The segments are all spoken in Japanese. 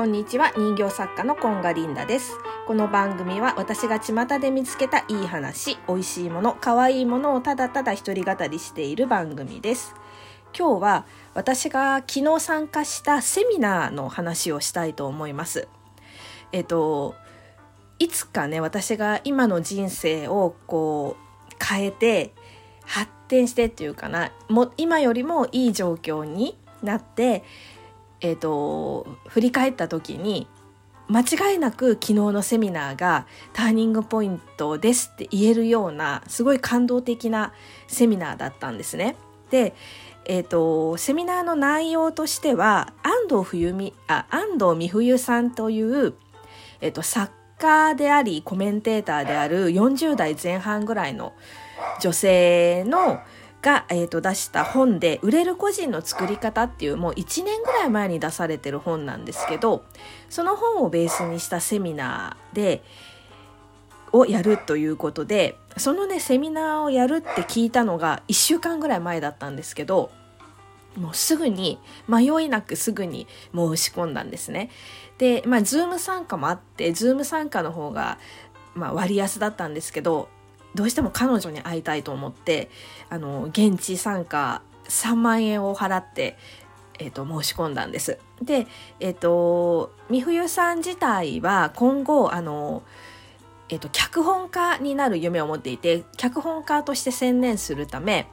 こんにちは。人形作家のコンガリンダです。この番組は私が巷で見つけたいい話美味しいもの可愛いものをただただ一人語りしている番組です。今日は私が昨日参加したセミナーの話をしたいと思います。えっといつかね私が今の人生をこう変えて発展してっていうかな。も今よりもいい状況になってえーと、振り返った時に間違いなく昨日のセミナーがターニングポイントですって言えるようなすごい感動的なセミナーだったんですね。で、えーと、セミナーの内容としては安藤冬美あ安藤美冬さんという、えーと作家でありコメンテーターである40代前半ぐらいの女性のが、えー、と出した本で「売れる個人の作り方」っていうもう1年ぐらい前に出されてる本なんですけどその本をベースにしたセミナーでをやるということでそのねセミナーをやるって聞いたのが1週間ぐらい前だったんですけどもうすぐに迷いなくすぐに申し込んだんですね。でまあズーム参加もあってズーム参加の方が、まあ、割安だったんですけどどうしても彼女に会いたいと思ってあの現地参加3万円を払って、えーと、申し込んだんです。で、え、ー、と美冬さん自体は今後あの、えーと、脚本家になる夢を持っていて脚本家として専念するため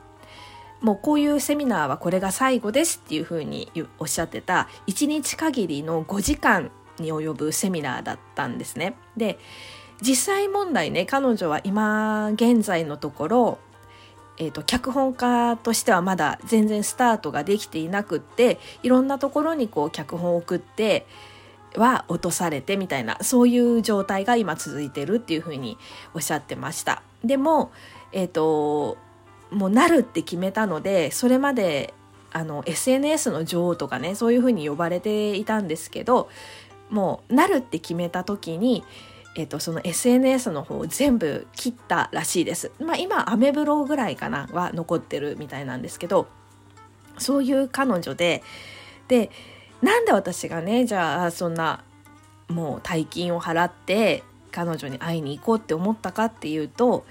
もうこういうセミナーはこれが最後ですっていうふうにおっしゃってた1日限りの5時間に及ぶセミナーだったんですね。で実際問題ね彼女は今現在のところ、えーと、脚本家としてはまだ全然スタートができていなくっていろんなところにこう脚本を送っては落とされてみたいなそういう状態が今続いてるっていうふうにおっしゃってました。でも、えっ、ー、ともうなるって決めたのでそれまであの SNS の女王とかねそういうふうに呼ばれていたんですけどもうなるって決めた時にえっと、その SNS の方を全部切ったらしいです。まあ今、アメブロぐらいかなは残ってるみたいなんですけど、そういう彼女で、で、なんで私がね、じゃあそんなもう大金を払って彼女に会いに行こうって思ったかっていうと、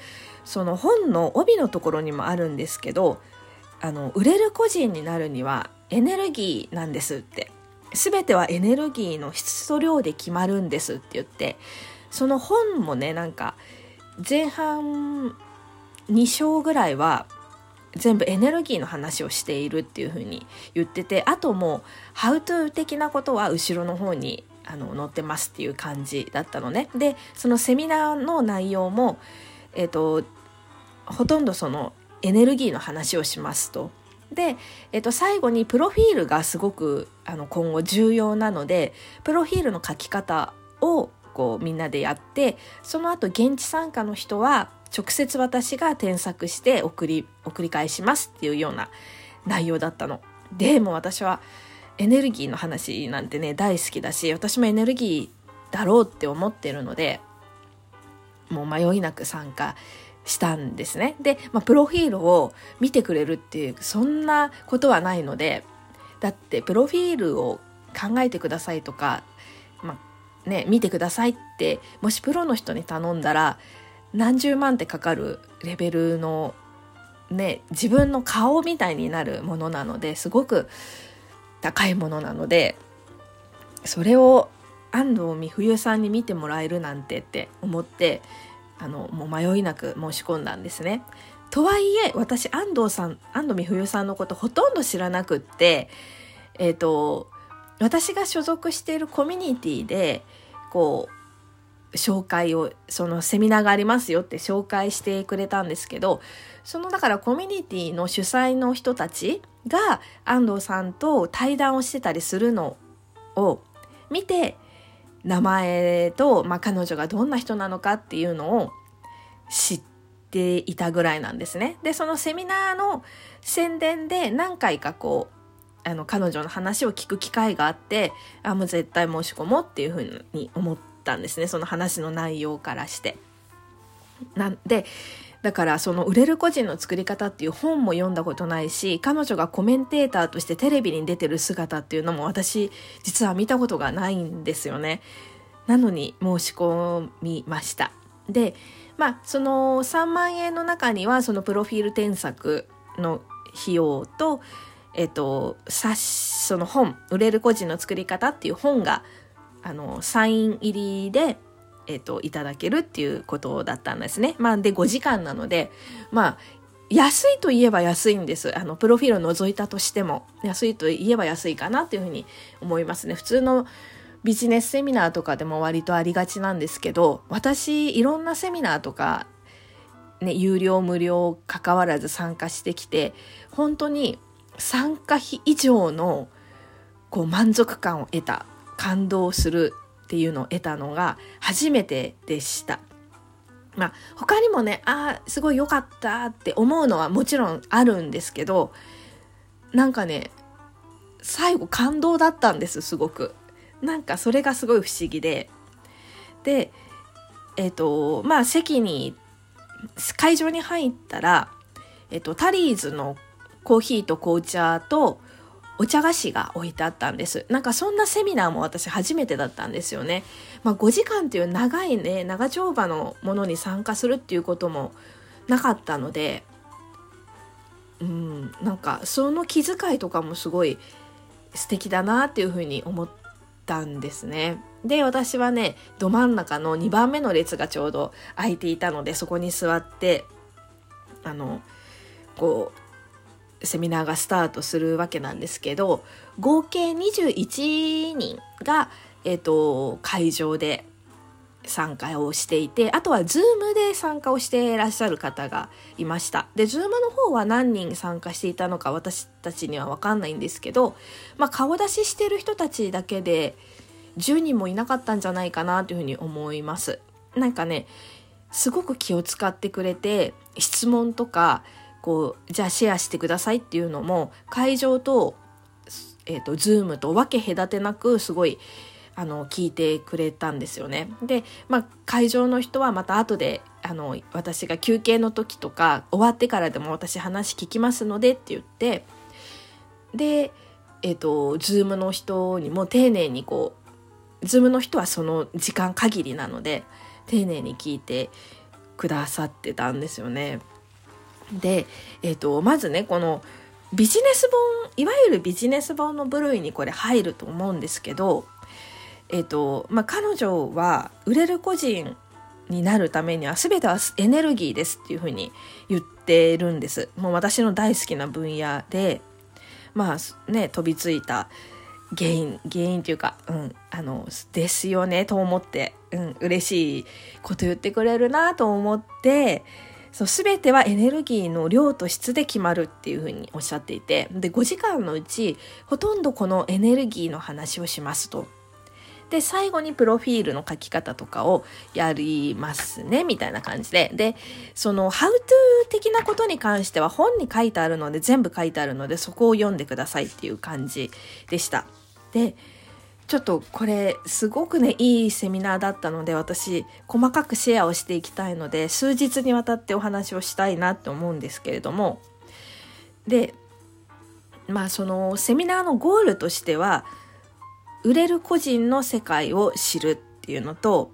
その本の帯のところにもあるんですけど、あの、売れる個人になるにはエネルギーなんですって。全てはエネルギーの質と量で決まるんですって言ってその本もねなんか前半2章ぐらいは全部エネルギーの話をしているっていう風に言っててあともう「How to」的なことは後ろの方にあの載ってますっていう感じだったのね。でそのセミナーの内容も、えーと、ほとんどそのエネルギーの話をしますと。で、えー、と最後にプロフィールがすごくあの今後重要なのでプロフィールの書き方をこうみんなでやってその後現地参加の人は直接私が添削して送り送り返しますっていうような内容だったの。でも私はエネルギーの話なんてね大好きだし私もエネルギーだろうって思ってるのでもう迷いなく参加したんですね。で、まあ、プロフィールを見てくれるっていうそんなことはないのでだってプロフィールを考えてくださいとか、ね、見てくださいってもしプロの人に頼んだら何十万ってかかるレベルのね自分の顔みたいになるものなのですごく高いものなのでそれを安藤美冬さんに見てもらえるなんてって思ってあのもう迷いなく申し込んだんですね。とはいえ私安藤さん安藤美冬さんのことほとんど知らなくってえっ、ー、と私が所属しているコミュニティでこう紹介をそのセミナーがありますよって紹介してくれたんですけどそのだからコミュニティの主催の人たちが安藤さんと対談をしてたりするのを見て名前と、まあ、彼女がどんな人なのかっていうのを知っていたぐらいなんですね。でそのセミナーの宣伝で何回かこうあの彼女の話を聞く機会があってあもう絶対申し込もうっていうふうに思ったんですねその話の内容からして。なんでだからその売れる個人の作り方っていう本も読んだことないし彼女がコメンテーターとしてテレビに出てる姿っていうのも私実は見たことがないんですよね。なのに申し込みました。でまあその3万円の中にはそのプロフィール添削の費用とえっと冊その本売れる個人の作り方っていう本があのサイン入りでえっと、いただけるっていうことだったんですね。まあ、で、5時間なので、まあ、安いといえば安いんです。あの、プロフィールを除いたとしても、安いといえば安いかなっていうふうに思いますね。普通のビジネスセミナーとかでも割とありがちなんですけど、私、いろんなセミナーとか、ね、有料無料関わらず参加してきて、本当に参加費以上のこう満足感を得た、感動するっていうのを得たのが初めてでした。まあ他にもね、ああ、すごい良かったって思うのはもちろんあるんですけど、なんかね、最後感動だったんです、すごく。なんかそれがすごい不思議ででえっ、ー、とまあ席に会場に入ったら、えっ、ー、と、タリーズのコーヒーと紅茶とお茶菓子が置いてあったんです。なんかそんなセミナーも私初めてだったんですよね。まあ5時間っていう長いね、長丁場のものに参加するっていうこともなかったので、うん、なんかその気遣いとかもすごい素敵だなっていうふうに思ったんですね。で、私はね、ど真ん中の2番目の列がちょうど空いていたので、そこに座って、あの、こう、セミナーがスタートするわけなんですけど、合計21人が、え、ー、と、会場で参加をしていて、あとはズームで参加をしていらっしゃる方がいました。で、ズームの方は何人参加していたのか私たちにはわかんないんですけど、まあ顔出ししてる人たちだけで10人もいなかったんじゃないかなというふうに思います。なんかね、すごく気を使ってくれて、質問とか、こう、じゃあシェアしてくださいっていうのも、会場と、えっ、ー、と、ズームと分け隔てなく、すごい、あの聞いてくれたんですよね。で、まあ、会場の人はまた後であの私が休憩の時とか終わってからでも私話聞きますのでって言ってでえっ、ー、と Zoom の人にも丁寧にこう Zoom の人はその時間限りなので丁寧に聞いてくださってたんですよね。で、えっ、ー、とまずねこのビジネス本いわゆるビジネス本の部類にこれ入ると思うんですけどえっ、ー、と、まあ、彼女は売れる個人になるためには全てはエネルギーですっていうふうに言ってるんです。もう私の大好きな分野で、まあね、飛びついた原因、原因というか、うん、あの、ですよねと思って、うん、嬉しいこと言ってくれるなと思って、そう、すべてはエネルギーの量と質で決まるっていうふうにおっしゃっていて、で、5時間のうち、ほとんどこのエネルギーの話をしますと。で、最後にプロフィールの書き方とかをやりますね、みたいな感じで。で、その、ハウトゥー的なことに関しては本に書いてあるので、全部書いてあるので、そこを読んでくださいっていう感じでした。で、ちょっとこれすごくねいいセミナーだったので私細かくシェアをしていきたいので数日にわたってお話をしたいなって思うんですけれども。でまあそのセミナーのゴールとしては売れる個人の世界を知るっていうのと、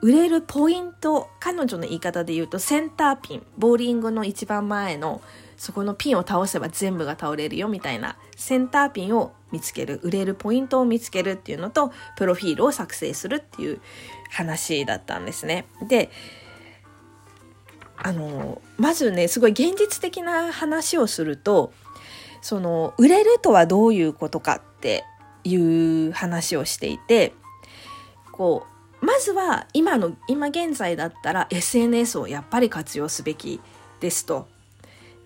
売れるポイント、彼女の言い方で言うとセンターピン、ボーリングの一番前のそこのピンを倒せば全部が倒れるよみたいなセンターピンを見つける、売れるポイントを見つけるっていうのと、プロフィールを作成するっていう話だったんですね。で、あの、まずね、すごい現実的な話をすると、その、売れるとはどういうことかっていう話をしていてこうまずは今の今現在だったら SNS をやっぱり活用すべきですと。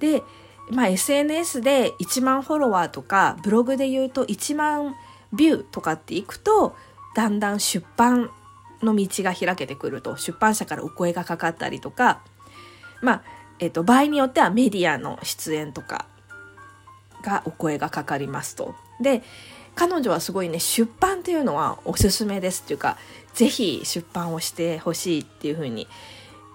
で、まあ、SNS で1万フォロワーとかブログで言うと1万ビューとかっていくとだんだん出版の道が開けてくると出版社からお声がかかったりとかまあえっ、と場合によってはメディアの出演とかがお声がかかりますと。で彼女はすごいね出版っていうのはおすすめですっていうか是非出版をしてほしいっていうふうに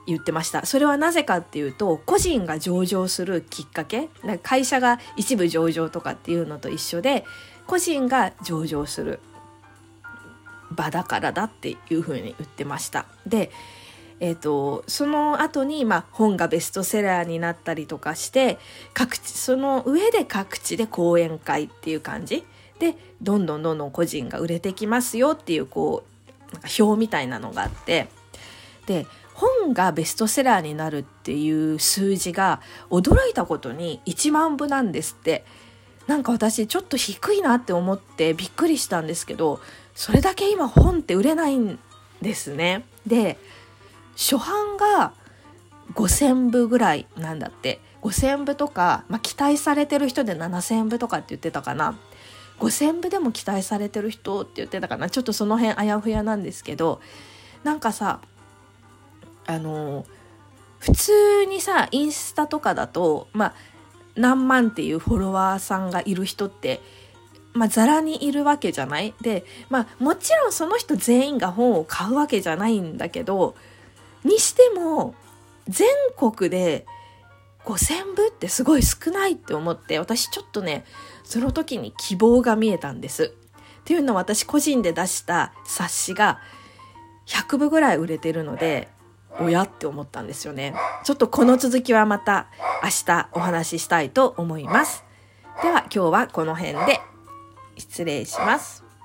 言ってました。それはなぜかっていうと個人が上場するきっかけ会社が一部上場とかっていうのと一緒で個人が上場する場だからだっていうふうに言ってました。でえーと、その後にま、あ、本がベストセラーになったりとかして各地その上で各地で講演会っていう感じ。でどんどんどんどん個人が売れてきますよっていうこうなんか表みたいなのがあって。で本がベストセラーになるっていう数字が驚いたことに1万部なんですって。なんか私ちょっと低いなって思ってびっくりしたんですけどそれだけ今本って売れないんですね。で初版が5,000部ぐらいなんだって。5,000部とか、まあ、期待されてる人で7,000部とかって言ってたかな。5,000部でも期待されてる人って言ってたかな。ちょっとその辺あやふやなんですけどなんかさあの普通にさインスタとかだとまあ何万っていうフォロワーさんがいる人ってまあ、ザラにいるわけじゃない？で、まあ、もちろんその人全員が本を買うわけじゃないんだけど、にしても、全国で5000部ってすごい少ないって思って、私ちょっとね、その時に希望が見えたんです。っていうのは私個人で出した冊子が100部ぐらい売れてるので、おやって思ったんですよね。ちょっとこの続きはまた明日お話ししたいと思います。では今日はこの辺で失礼します。